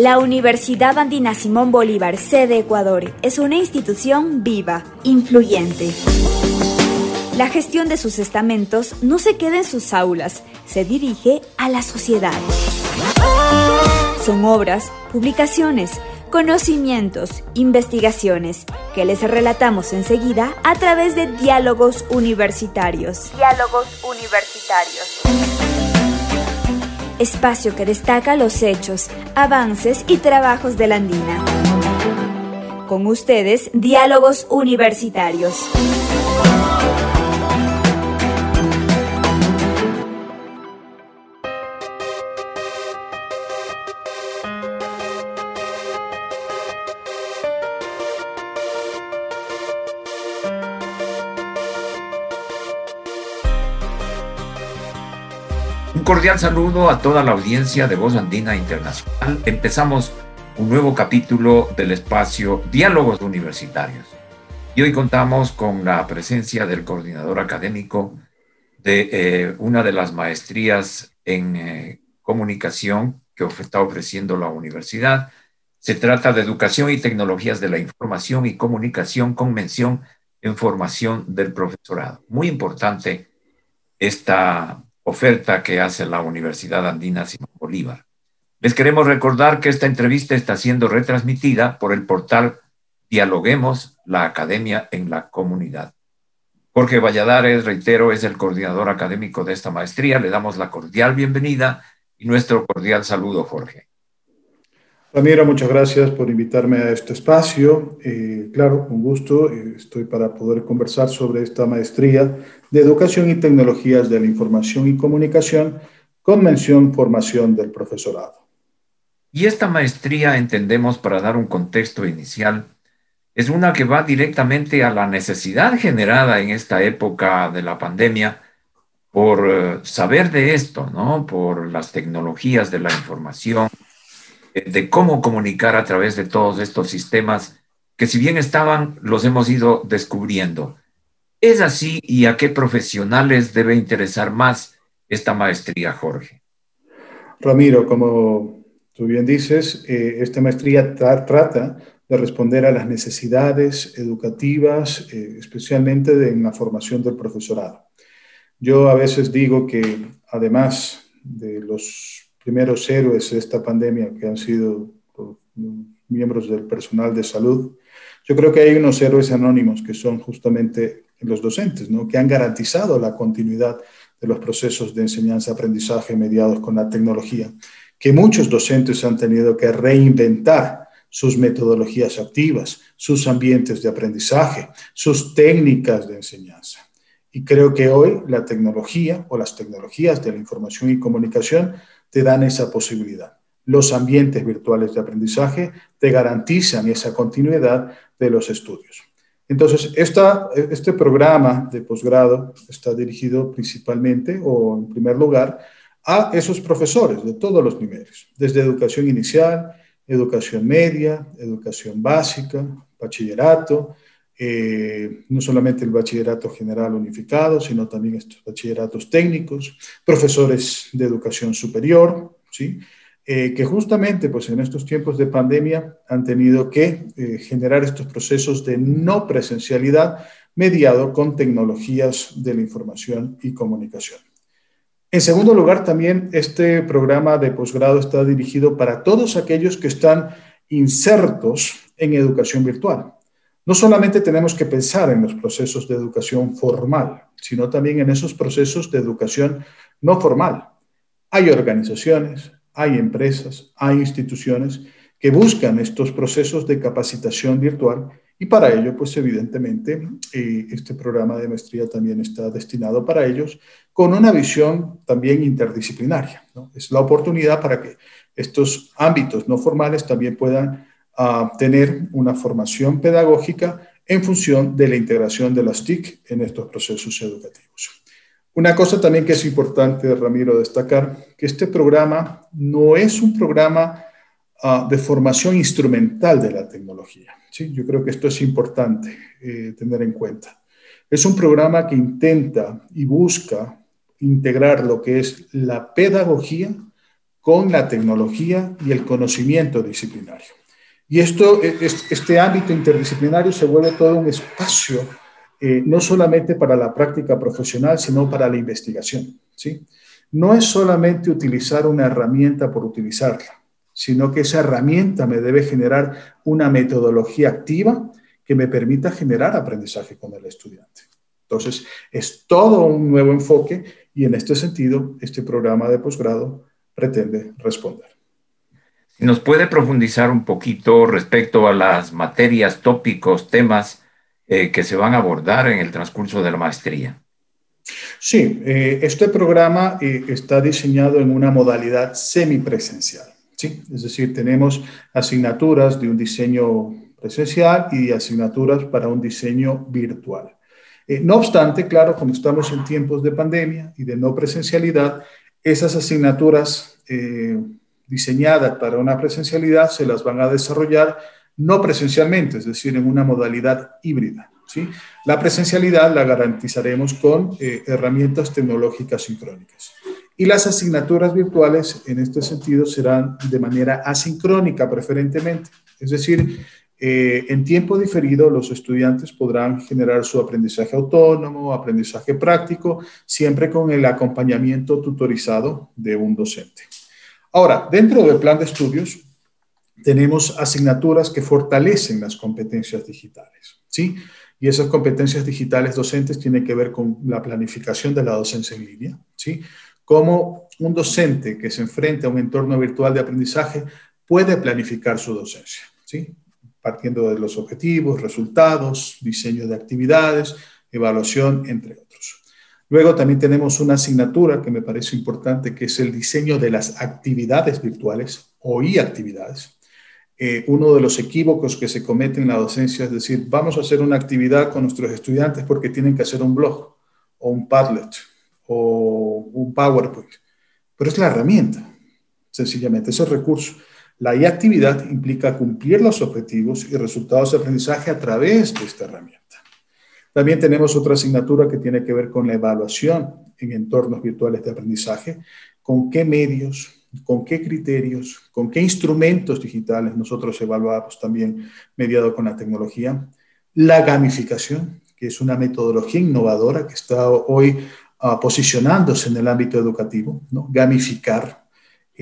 La Universidad Andina Simón Bolívar, sede Ecuador, es una institución viva, influyente. La gestión de sus estamentos no se queda en sus aulas, se dirige a la sociedad. Son obras, publicaciones, conocimientos, investigaciones, que les relatamos enseguida a través de diálogos universitarios. Diálogos universitarios. Espacio que destaca los hechos, avances y trabajos de la Andina. Con ustedes, diálogos universitarios. Cordial saludo a toda la audiencia de Voz Andina Internacional. Empezamos un nuevo capítulo del espacio Diálogos Universitarios. Y hoy contamos con la presencia del coordinador académico de eh, una de las maestrías en eh, comunicación que está ofreciendo la universidad. Se trata de Educación y Tecnologías de la Información y Comunicación con mención en formación del profesorado. Muy importante esta oferta que hace la Universidad Andina Simón Bolívar. Les queremos recordar que esta entrevista está siendo retransmitida por el portal Dialoguemos, la Academia en la Comunidad. Jorge Valladares, reitero, es el coordinador académico de esta maestría. Le damos la cordial bienvenida y nuestro cordial saludo, Jorge. Ramiro, muchas gracias por invitarme a este espacio. Eh, claro, con gusto. Eh, estoy para poder conversar sobre esta maestría de Educación y Tecnologías de la Información y Comunicación con mención formación del profesorado. Y esta maestría, entendemos, para dar un contexto inicial, es una que va directamente a la necesidad generada en esta época de la pandemia por eh, saber de esto, ¿no? Por las tecnologías de la información, de cómo comunicar a través de todos estos sistemas que si bien estaban, los hemos ido descubriendo. ¿Es así y a qué profesionales debe interesar más esta maestría, Jorge? Ramiro, como tú bien dices, eh, esta maestría trata de responder a las necesidades educativas, eh, especialmente en la formación del profesorado. Yo a veces digo que además de los primeros héroes de esta pandemia, que han sido miembros del personal de salud, yo creo que hay unos héroes anónimos que son justamente los docentes, ¿no? que han garantizado la continuidad de los procesos de enseñanza-aprendizaje mediados con la tecnología, que muchos docentes han tenido que reinventar sus metodologías activas, sus ambientes de aprendizaje, sus técnicas de enseñanza. Y creo que hoy la tecnología o las tecnologías de la información y comunicación te dan esa posibilidad. Los ambientes virtuales de aprendizaje te garantizan esa continuidad de los estudios. Entonces, este programa de posgrado está dirigido principalmente o en primer lugar a esos profesores de todos los niveles, desde educación inicial, educación media, educación básica, bachillerato, eh, no solamente el bachillerato general unificado, sino también estos bachilleratos técnicos, profesores de educación superior, ¿sí? Eh, que justamente pues, en estos tiempos de pandemia han tenido que eh, generar estos procesos de no presencialidad mediado con tecnologías de la información y comunicación. En segundo lugar, también este programa de posgrado está dirigido para todos aquellos que están insertos en educación virtual. No solamente tenemos que pensar en los procesos de educación formal, sino también en esos procesos de educación no formal. Hay organizaciones, hay empresas, hay instituciones que buscan estos procesos de capacitación virtual y para ello, pues evidentemente, eh, este programa de maestría también está destinado para ellos con una visión también interdisciplinaria. Es la oportunidad para que estos ámbitos no formales también puedan a tener una formación pedagógica en función de la integración de las TIC en estos procesos educativos. Una cosa también que es importante, Ramiro, destacar, que este programa no es un programa ah, de formación instrumental de la tecnología. ¿sí? Yo creo que esto es importante eh, tener en cuenta. Es un programa que intenta y busca integrar lo que es la pedagogía con la tecnología y el conocimiento disciplinario. Y esto, e, este ámbito interdisciplinario se vuelve todo un espacio, eh, no solamente para la práctica profesional, sino para la investigación. ¿sí? No es solamente utilizar una herramienta por utilizarla, sino que esa herramienta me debe generar una metodología activa que me permita generar aprendizaje con el estudiante. Entonces, es todo un nuevo enfoque y en este sentido, este programa de posgrado pretende responder. ¿Nos puede profundizar un poquito respecto a las materias, tópicos, temas eh, que se van a abordar en el transcurso de la maestría? Sí, eh, este programa eh, está diseñado en una modalidad semipresencial. ¿sí? Es decir, tenemos asignaturas de un diseño presencial y asignaturas para un diseño virtual. no obstante, claro, como estamos en tiempos de pandemia y de no presencialidad, esas asignaturas diseñadas para una presencialidad se las van a desarrollar no presencialmente, es decir, en una modalidad híbrida. ¿sí? La presencialidad la garantizaremos con eh, herramientas tecnológicas sincrónicas. Y las asignaturas virtuales, en este sentido, serán de manera asincrónica preferentemente. Es decir, eh, en tiempo diferido, los estudiantes podrán generar su aprendizaje autónomo, aprendizaje práctico, siempre con el acompañamiento tutorizado de un docente. Ahora, dentro del plan de estudios, tenemos asignaturas que fortalecen las competencias digitales, ¿sí? Y esas competencias digitales docentes tienen que ver con la planificación de la docencia en línea, ¿sí? Cómo un docente que se enfrenta a un entorno virtual de aprendizaje puede planificar su docencia, ¿sí? partiendo de los objetivos, resultados, diseño de actividades, evaluación, entre otros. Luego también tenemos una asignatura que me parece importante, que es el diseño de las actividades virtuales o y actividades. Eh, uno de los equívocos que se cometen en la docencia es decir, vamos a hacer una actividad con nuestros estudiantes porque tienen que hacer un blog o un Padlet o un PowerPoint. Pero es la herramienta, sencillamente, es el recurso. La actividad implica cumplir los objetivos y resultados de aprendizaje a través de esta herramienta. También tenemos otra asignatura que tiene que ver con la evaluación en entornos virtuales de aprendizaje, con qué medios, con qué criterios, con qué instrumentos digitales nosotros evaluamos también mediado con la tecnología. La gamificación, que es una metodología innovadora que está hoy uh, posicionándose en el ámbito educativo, ¿no? gamificar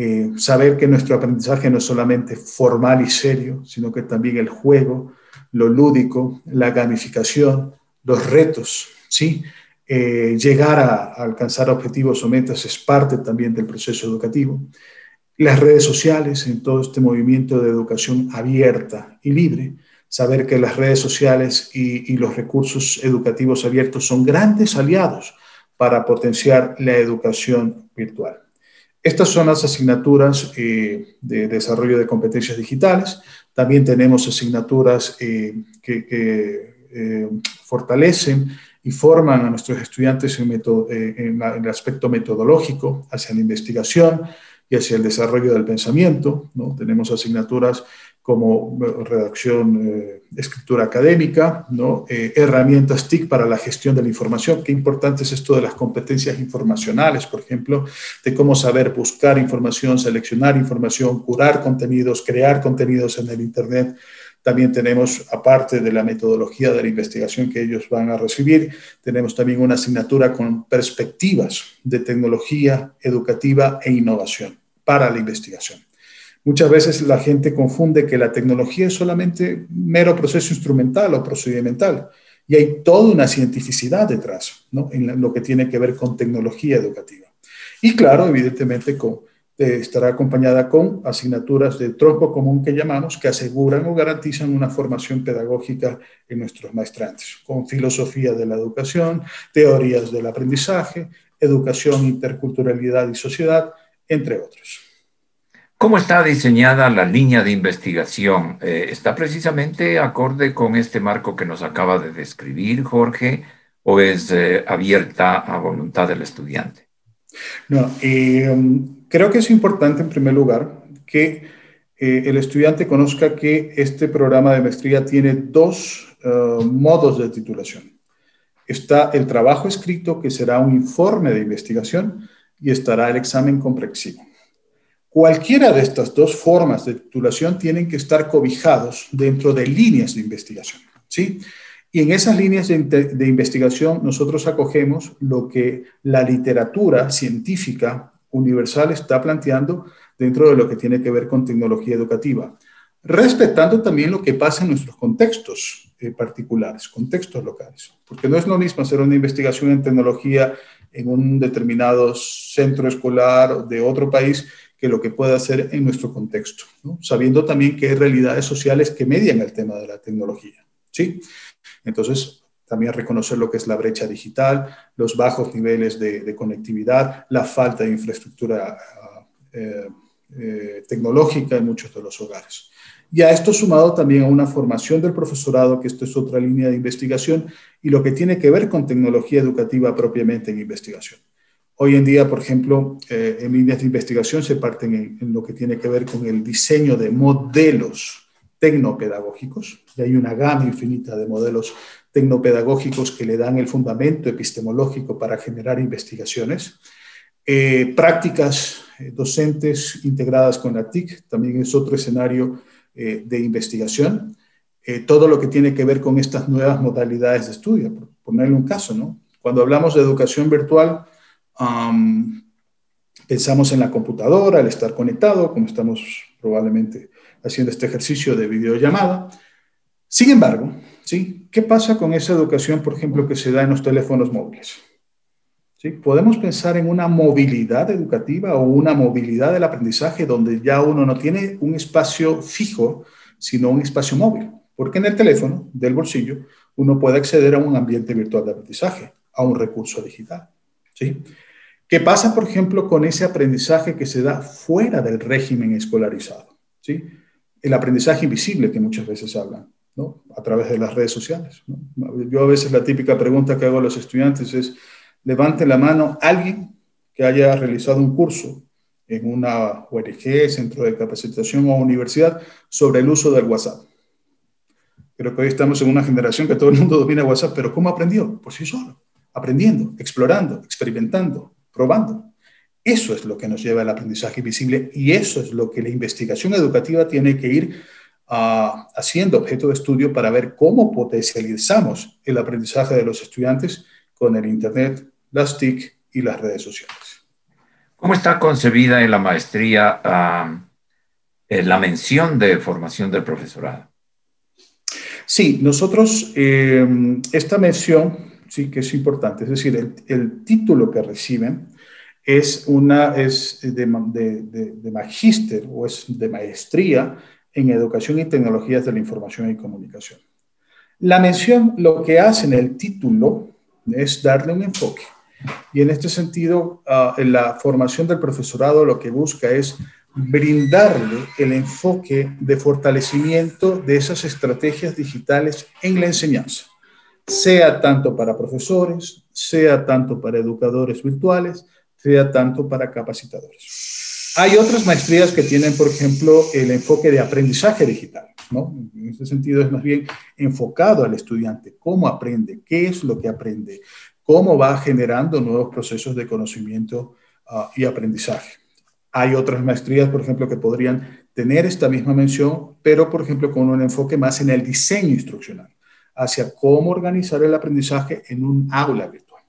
eh, saber que nuestro aprendizaje no es solamente formal y serio, sino que también el juego, lo lúdico, la gamificación, los retos, ¿sí? Eh, llegar a, alcanzar objetivos o metas es parte también del proceso educativo. Las redes sociales, en todo este movimiento de educación abierta y libre, saber que las redes sociales y los recursos educativos abiertos son grandes aliados para potenciar la educación virtual. Estas son las asignaturas eh, de desarrollo de competencias digitales. También tenemos asignaturas eh, que, eh, fortalecen y forman a nuestros estudiantes en, en, el aspecto metodológico, hacia la investigación y hacia el desarrollo del pensamiento. ¿no? Tenemos asignaturas como redacción, eh, escritura académica. Eh, herramientas TIC para la gestión de la información. Qué importante es esto de las competencias informacionales, por ejemplo, de cómo saber buscar información, seleccionar información, curar contenidos, crear contenidos en el Internet. También tenemos, aparte de la metodología de la investigación que ellos van a recibir, tenemos también una asignatura con perspectivas de tecnología educativa e innovación para la investigación. Muchas veces la gente confunde que la tecnología es solamente mero proceso instrumental o procedimental y hay toda una cientificidad detrás ¿no? en lo que tiene que ver con tecnología educativa. Y claro, evidentemente con, eh, estará acompañada con asignaturas de tronco común que llamamos, que aseguran o garantizan una formación pedagógica en nuestros maestrantes, con filosofía de la educación, teorías del aprendizaje, educación, interculturalidad y sociedad, entre otros. ¿Cómo está diseñada la línea de investigación? Eh, ¿Está precisamente acorde con este marco que nos acaba de describir Jorge o es eh, abierta a voluntad del estudiante? No, eh, creo que es importante en primer lugar que el estudiante conozca que este programa de maestría tiene dos modos de titulación. Está el trabajo escrito, que será un informe de investigación, y estará el examen complexivo. Cualquiera de estas dos formas de titulación tienen que estar cobijados dentro de líneas de investigación, ¿sí? Y en esas líneas de, de, investigación nosotros acogemos lo que la literatura científica universal está planteando dentro de lo que tiene que ver con tecnología educativa, respetando también lo que pasa en nuestros contextos eh, particulares, contextos locales, porque no es lo mismo hacer una investigación en tecnología en un determinado centro escolar de otro país que lo que puede hacer en nuestro contexto, sabiendo también que hay realidades sociales que median el tema de la tecnología. ¿sí? Entonces, también reconocer lo que es la brecha digital, los bajos niveles de, conectividad, la falta de infraestructura eh, eh, tecnológica en muchos de los hogares. Y a esto sumado también a una formación del profesorado, que esto es otra línea de investigación, y lo que tiene que ver con tecnología educativa propiamente en investigación. Hoy en día, por ejemplo, eh, en líneas de investigación se parten en, lo que tiene que ver con el diseño de modelos tecnopedagógicos, y hay una gama infinita de modelos tecnopedagógicos que le dan el fundamento epistemológico para generar investigaciones. Eh, prácticas eh, docentes integradas con la TIC también es otro escenario de investigación. todo lo que tiene que ver con estas nuevas modalidades de estudio, por ponerle un caso, ¿no? Cuando hablamos de educación virtual, pensamos en la computadora, al estar conectado, como estamos probablemente haciendo este ejercicio de videollamada. Sin embargo, ¿sí? ¿qué pasa con esa educación, por ejemplo, que se da en los teléfonos móviles? ¿Sí? Podemos pensar en una movilidad educativa o una movilidad del aprendizaje donde ya uno no tiene un espacio fijo, sino un espacio móvil. Porque en el teléfono del bolsillo uno puede acceder a un ambiente virtual de aprendizaje, a un recurso digital. ¿sí? ¿Qué pasa, por ejemplo, con ese aprendizaje que se da fuera del régimen escolarizado? ¿sí? El aprendizaje invisible que muchas veces hablan. A través de las redes sociales. Yo a veces la típica pregunta que hago a los estudiantes es, levante la mano alguien que haya realizado un curso en una ONG, centro de capacitación o universidad sobre el uso del WhatsApp. Creo que hoy estamos en una generación que todo el mundo domina WhatsApp, pero ¿cómo aprendió? Por sí solo, aprendiendo, explorando, experimentando, probando. Eso es lo que nos lleva al aprendizaje visible y eso es lo que la investigación educativa tiene que ir ah, haciendo objeto de estudio para ver cómo potencializamos el aprendizaje de los estudiantes con el Internet, las TIC y las redes sociales. ¿Cómo está concebida en la maestría ah, la mención de formación del profesorado? Sí, nosotros, eh, esta mención sí que es importante. Es decir, el, el título que reciben es, una, es de, de, magíster o es de maestría en educación y tecnologías de la información y comunicación. La mención, lo que hace en el título es darle un enfoque. Y en este sentido, uh, en la formación del profesorado lo que busca es brindarle el enfoque de fortalecimiento de esas estrategias digitales en la enseñanza sea tanto para profesores, sea tanto para educadores virtuales, sea tanto para capacitadores. Hay otras maestrías que tienen, por ejemplo, el enfoque de aprendizaje digital, ¿no? En ese sentido es más bien enfocado al estudiante, cómo aprende, qué es lo que aprende, cómo va generando nuevos procesos de conocimiento uh, y aprendizaje. Hay otras maestrías, por ejemplo, que podrían tener esta misma mención, pero, por ejemplo, con un enfoque más en el diseño instruccional hacia cómo organizar el aprendizaje en un aula virtual.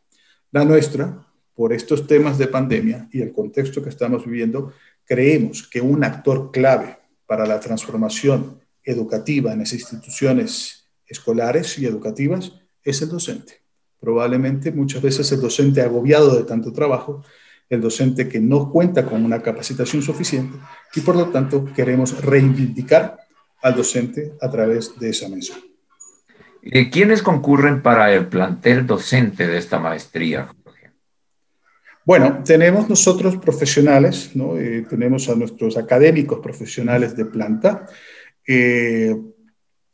La nuestra, por estos temas de pandemia y el contexto que estamos viviendo, creemos que un actor clave para la transformación educativa en las instituciones escolares y educativas es el docente. Probablemente muchas veces el docente agobiado de tanto trabajo, el docente que no cuenta con una capacitación suficiente y por lo tanto queremos reivindicar al docente a través de esa mención. Eh, ¿Quiénes concurren para el plantel docente de esta maestría? Bueno, tenemos nosotros profesionales, ¿no? Eh, tenemos a nuestros académicos profesionales de planta, eh,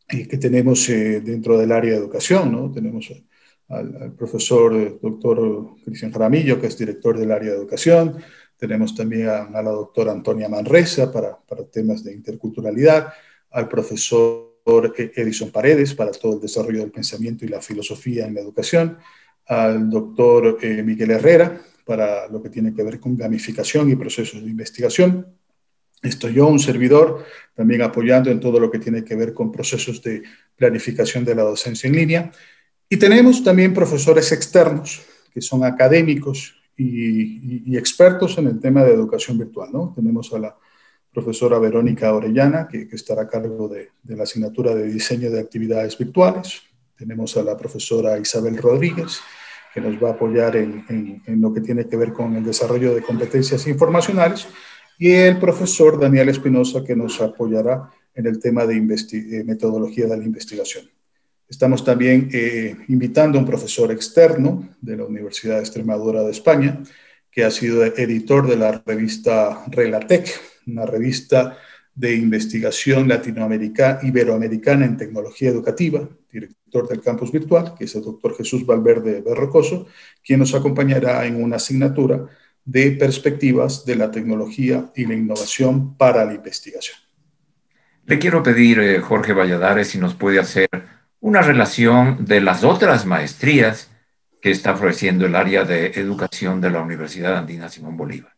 que tenemos dentro del área de educación, ¿no? Tenemos al, profesor doctor Cristian Jaramillo, que es director del área de educación, tenemos también a, a la doctora Antonia Manresa para, para temas de interculturalidad, al profesor Edison Paredes para todo el desarrollo del pensamiento y la filosofía en la educación, al doctor eh, Miguel Herrera para lo que tiene que ver con gamificación y procesos de investigación, Estoy yo, un servidor, también apoyando en todo lo que tiene que ver con procesos de planificación de la docencia en línea. Y tenemos también profesores externos, que son académicos y, expertos en el tema de educación virtual. ¿no? Tenemos a la profesora Verónica Orellana, que, estará a cargo de, la asignatura de diseño de actividades virtuales. Tenemos a la profesora Isabel Rodríguez, que nos va a apoyar en, en lo que tiene que ver con el desarrollo de competencias informacionales y el profesor Daniel Espinosa, que nos apoyará en el tema de eh, metodología de la investigación. Estamos también eh, invitando a un profesor externo de la Universidad de Extremadura de España, que ha sido editor de la revista Relatec, una revista de investigación latinoamericana, iberoamericana en tecnología educativa, director del campus virtual, que es el doctor Jesús Valverde Berrocoso, quien nos acompañará en una asignatura de perspectivas de la tecnología y la innovación para la investigación. Le quiero pedir, eh, Jorge Valladares, si nos puede hacer una relación de las otras maestrías que está ofreciendo el área de educación de la Universidad Andina Simón Bolívar.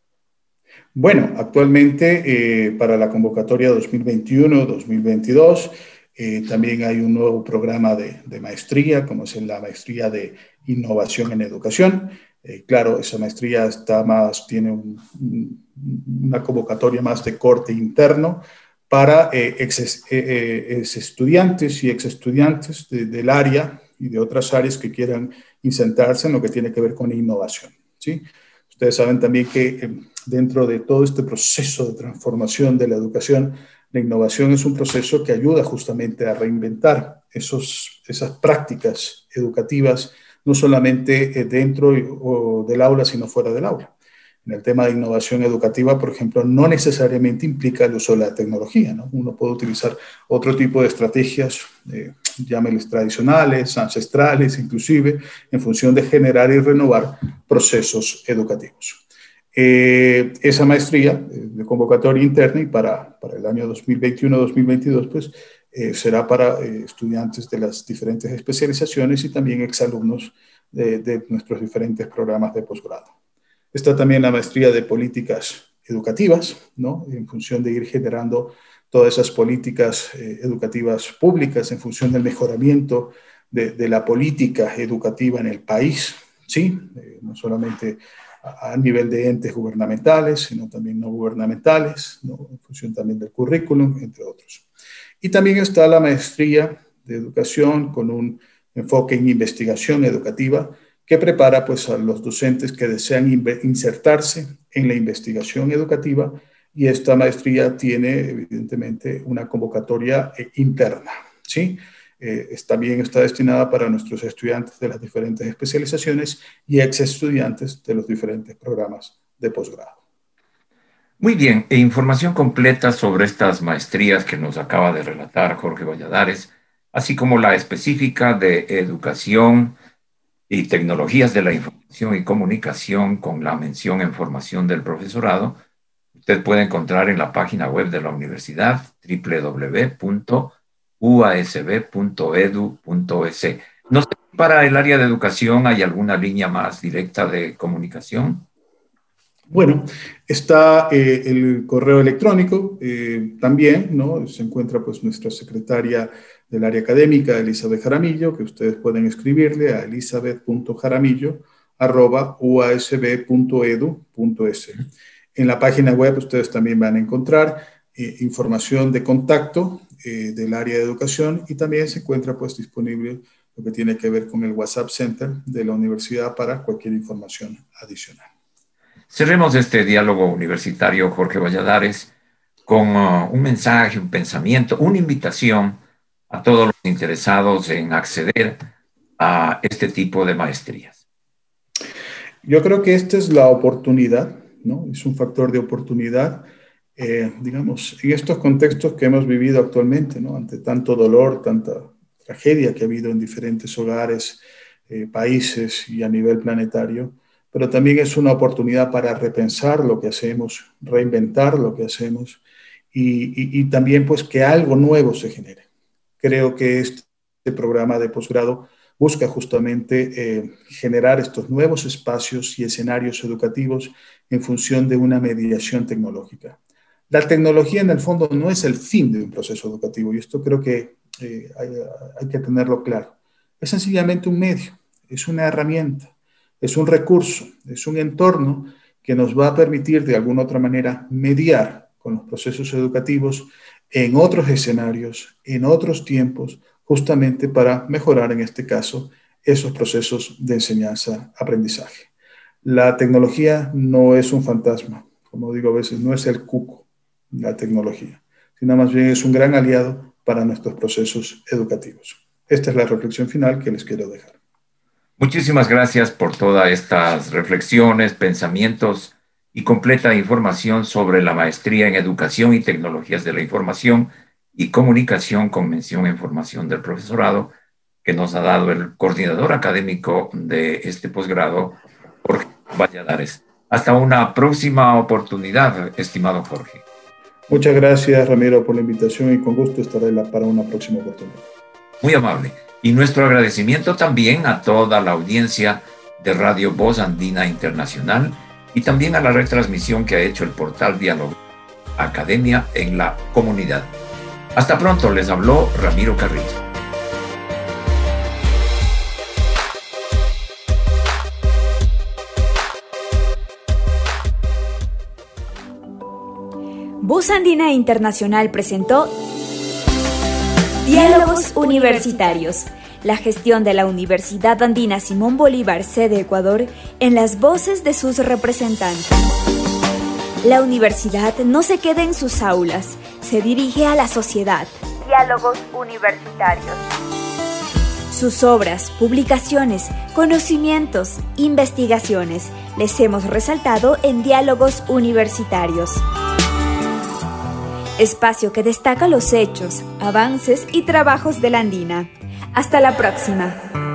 Bueno, actualmente eh, para la convocatoria 2021-2022 eh, también hay un nuevo programa de, maestría, como es la maestría de innovación en educación. Eh, claro, esa maestría está más, tiene una convocatoria más de corte interno para eh, ex, eh, estudiantes y ex estudiantes del área y de otras áreas que quieran insertarse en lo que tiene que ver con innovación. ¿sí? Ustedes saben también que dentro de todo este proceso de transformación de la educación, la innovación es un proceso que ayuda justamente a reinventar esos, esas prácticas educativas no solamente eh, dentro del aula, sino fuera del aula. En el tema de innovación educativa, por ejemplo, no necesariamente implica el uso de la tecnología. ¿no? Uno puede utilizar otro tipo de estrategias, eh, tradicionales, ancestrales, inclusive, en función de generar y renovar procesos educativos. Eh, esa maestría eh, de convocatoria interna y para, para el año 2021-2022, pues eh, será para eh, estudiantes de las diferentes especializaciones y también exalumnos de, de nuestros diferentes programas de posgrado. Está también la maestría de políticas educativas, ¿no? en función de ir generando todas esas políticas eh, educativas públicas en función del mejoramiento de, de, la política educativa en el país, ¿sí? no solamente a, nivel de entes gubernamentales, sino también no gubernamentales, ¿no? en función también del currículum, entre otros. Y también está la maestría de educación con un enfoque en investigación educativa que prepara pues, a los docentes que desean insertarse en la investigación educativa y esta maestría tiene evidentemente una convocatoria eh, interna. ¿sí? Eh, también está destinada para nuestros estudiantes de las diferentes especializaciones y ex estudiantes de los diferentes programas de posgrado. Muy bien, e información completa sobre estas maestrías que nos acaba de relatar Jorge Valladares, así como la específica de educación y tecnologías de la información y comunicación con la mención en formación del profesorado, usted puede encontrar en la página web de la universidad www.uasb.edu.es. No sé, para el área de educación hay alguna línea más directa de comunicación. Bueno, está eh, el correo electrónico eh, también, ¿no? Se encuentra pues nuestra secretaria del área académica, Elizabeth Jaramillo, que ustedes pueden escribirle a elizabeth.jaramillo.uasb.edu.es. En la página web ustedes también van a encontrar eh, información de contacto del área de educación y también se encuentra pues disponible lo que tiene que ver con el WhatsApp Center de la universidad para cualquier información adicional. Cerremos este diálogo universitario, Jorge Valladares, con uh, un mensaje, un pensamiento, una invitación a todos los interesados en acceder a este tipo de maestrías. Yo creo que esta es la oportunidad, ¿no? Es un factor de oportunidad, eh, digamos, en estos contextos que hemos vivido actualmente, ¿no? Ante tanto dolor, tanta tragedia que ha habido en diferentes hogares, eh, países y a nivel planetario pero también es una oportunidad para repensar lo que hacemos, reinventar lo que hacemos y, también pues que algo nuevo se genere. Creo que este programa de posgrado busca justamente eh, generar estos nuevos espacios y escenarios educativos en función de una mediación tecnológica. La tecnología en el fondo no es el fin de un proceso educativo y esto creo que eh, hay, que tenerlo claro. Es sencillamente un medio, es una herramienta, es un recurso, es un entorno que nos va a permitir de alguna otra manera mediar con los procesos educativos en otros escenarios, en otros tiempos, justamente para mejorar en este caso esos procesos de enseñanza-aprendizaje. La tecnología no es un fantasma, como digo a veces, no es el cuco, la tecnología, sino más bien es un gran aliado para nuestros procesos educativos. Esta es la reflexión final que les quiero dejar. Muchísimas gracias por todas estas reflexiones, pensamientos y completa información sobre la maestría en Educación y Tecnologías de la Información y Comunicación con mención en formación del profesorado que nos ha dado el coordinador académico de este posgrado, Jorge Valladares. Hasta una próxima oportunidad, estimado Jorge. Muchas gracias, Ramiro, por la invitación y con gusto estaré para una próxima oportunidad. Muy amable. Y nuestro agradecimiento también a toda la audiencia de Radio Voz Andina Internacional y también a la retransmisión que ha hecho el portal Diálogo Academia en la comunidad. Hasta pronto, les habló Ramiro Carrillo. Voz Andina Internacional presentó Diálogos Universitarios, la gestión de la Universidad Andina Simón Bolívar, sede Ecuador, en las voces de sus representantes. La universidad no se queda en sus aulas, se dirige a la sociedad. Diálogos Universitarios. Sus obras, publicaciones, conocimientos, investigaciones les hemos resaltado en Diálogos Universitarios espacio que destaca los hechos, avances y trabajos de la Andina. Hasta la próxima.